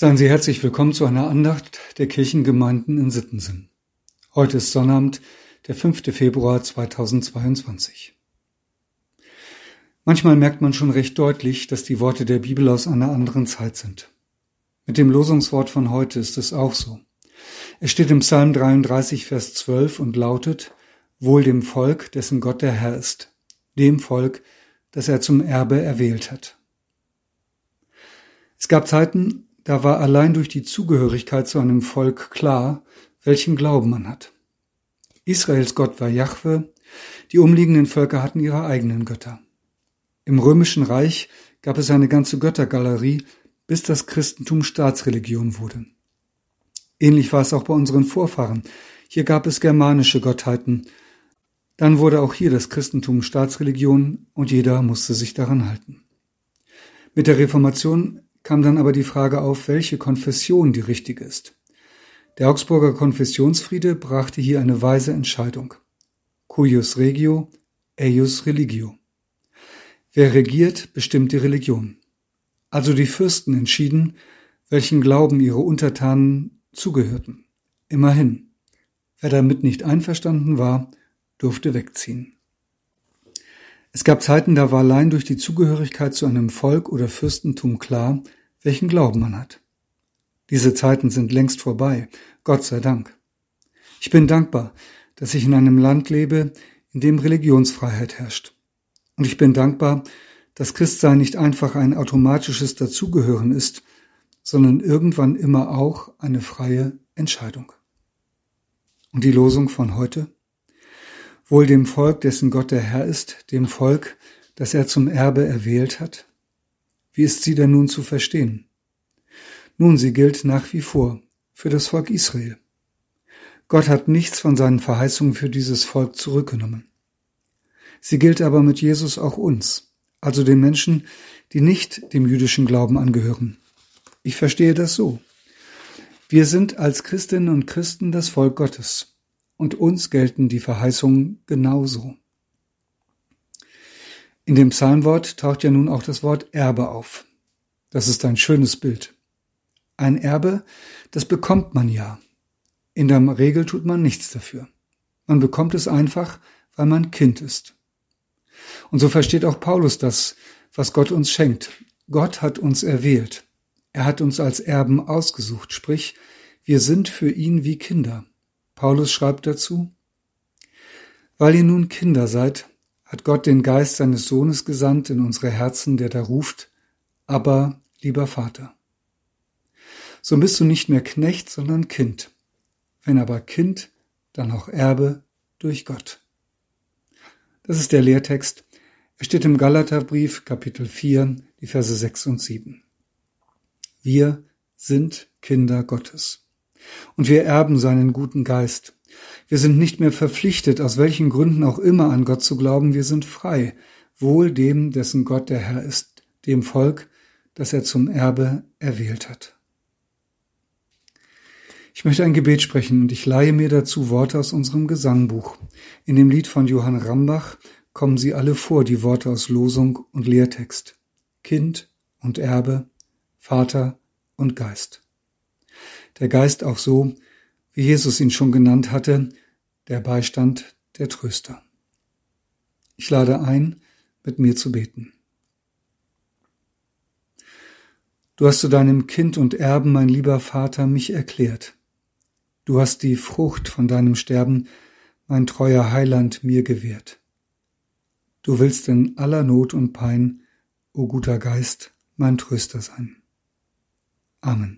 Seien Sie herzlich willkommen zu einer Andacht der Kirchengemeinden in Sittensen. Heute ist Sonnabend, der 5. Februar 2022. Manchmal merkt man schon recht deutlich, dass die Worte der Bibel aus einer anderen Zeit sind. Mit dem Losungswort von heute ist es auch so. Es steht im Psalm 33, Vers 12 und lautet, Wohl dem Volk, dessen Gott der Herr ist, dem Volk, das er zum Erbe erwählt hat. Es gab Zeiten, da war allein durch die Zugehörigkeit zu einem Volk klar, welchen Glauben man hat. Israels Gott war Jahwe, die umliegenden Völker hatten ihre eigenen Götter. Im römischen Reich gab es eine ganze Göttergalerie, bis das Christentum Staatsreligion wurde. Ähnlich war es auch bei unseren Vorfahren. Hier gab es germanische Gottheiten. Dann wurde auch hier das Christentum Staatsreligion und jeder musste sich daran halten. Mit der Reformation kam dann aber die Frage auf, welche Konfession die richtige ist. Der Augsburger Konfessionsfriede brachte hier eine weise Entscheidung. Cuius regio, eius religio. Wer regiert, bestimmt die Religion. Also die Fürsten entschieden, welchen Glauben ihre Untertanen zugehörten. Immerhin. Wer damit nicht einverstanden war, durfte wegziehen. Es gab Zeiten, da war allein durch die Zugehörigkeit zu einem Volk oder Fürstentum klar, welchen Glauben man hat. Diese Zeiten sind längst vorbei, Gott sei Dank. Ich bin dankbar, dass ich in einem Land lebe, in dem Religionsfreiheit herrscht. Und ich bin dankbar, dass Christsein nicht einfach ein automatisches Dazugehören ist, sondern irgendwann immer auch eine freie Entscheidung. Und die Losung von heute? Wohl dem Volk, dessen Gott der Herr ist, dem Volk, das er zum Erbe erwählt hat, wie ist sie denn nun zu verstehen? Nun, sie gilt nach wie vor für das Volk Israel. Gott hat nichts von seinen Verheißungen für dieses Volk zurückgenommen. Sie gilt aber mit Jesus auch uns, also den Menschen, die nicht dem jüdischen Glauben angehören. Ich verstehe das so. Wir sind als Christinnen und Christen das Volk Gottes, und uns gelten die Verheißungen genauso. In dem Psalmwort taucht ja nun auch das Wort Erbe auf. Das ist ein schönes Bild. Ein Erbe, das bekommt man ja. In der Regel tut man nichts dafür. Man bekommt es einfach, weil man Kind ist. Und so versteht auch Paulus das, was Gott uns schenkt. Gott hat uns erwählt. Er hat uns als Erben ausgesucht, sprich, wir sind für ihn wie Kinder. Paulus schreibt dazu, weil ihr nun Kinder seid, hat Gott den Geist seines Sohnes gesandt in unsere Herzen, der da ruft, aber lieber Vater. So bist du nicht mehr Knecht, sondern Kind. Wenn aber Kind, dann auch Erbe durch Gott. Das ist der Lehrtext. Er steht im Galaterbrief, Kapitel 4, die Verse 6 und 7. Wir sind Kinder Gottes. Und wir erben seinen guten Geist. Wir sind nicht mehr verpflichtet, aus welchen Gründen auch immer an Gott zu glauben, wir sind frei, wohl dem, dessen Gott der Herr ist, dem Volk, das er zum Erbe erwählt hat. Ich möchte ein Gebet sprechen und ich leihe mir dazu Worte aus unserem Gesangbuch. In dem Lied von Johann Rambach kommen sie alle vor, die Worte aus Losung und Lehrtext. Kind und Erbe, Vater und Geist. Der Geist auch so, wie Jesus ihn schon genannt hatte, der Beistand, der Tröster. Ich lade ein, mit mir zu beten. Du hast zu deinem Kind und Erben, mein lieber Vater, mich erklärt. Du hast die Frucht von deinem Sterben, mein treuer Heiland, mir gewährt. Du willst in aller Not und Pein, o guter Geist, mein Tröster sein. Amen.